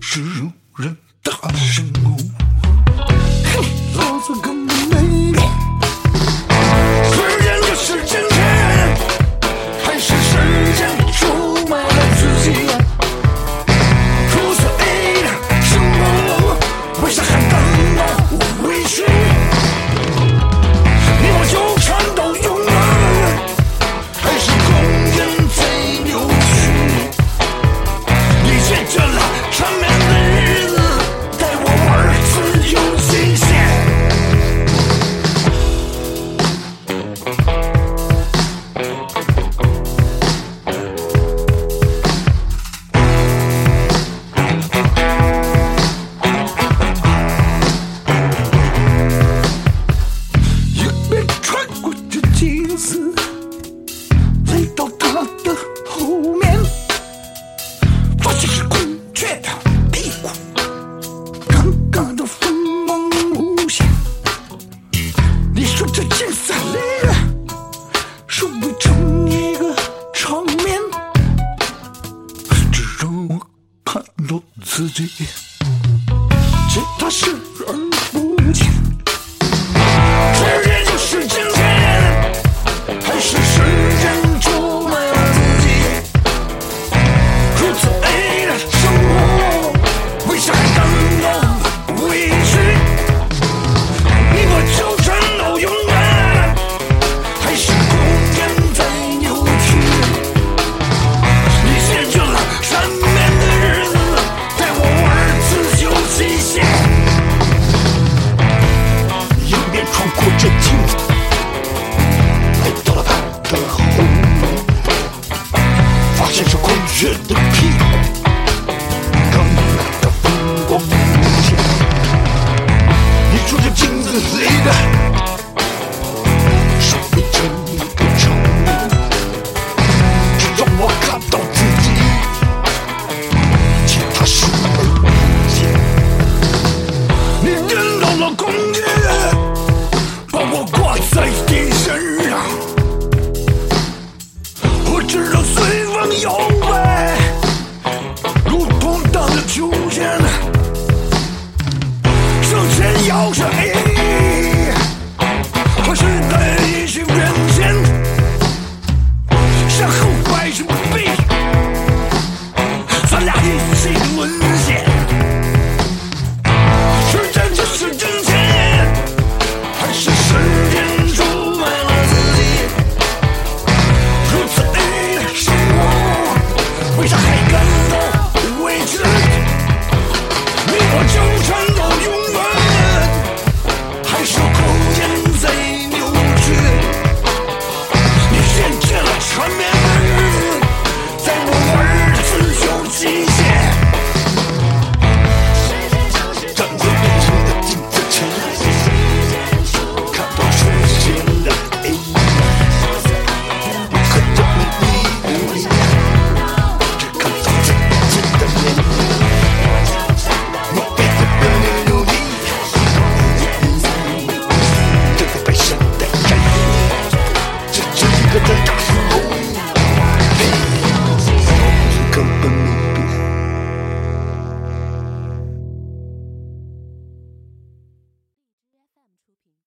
是如人，大神功。絶対じっとしゅ缺的屁，刚你的风光无限。你说这？金。Take a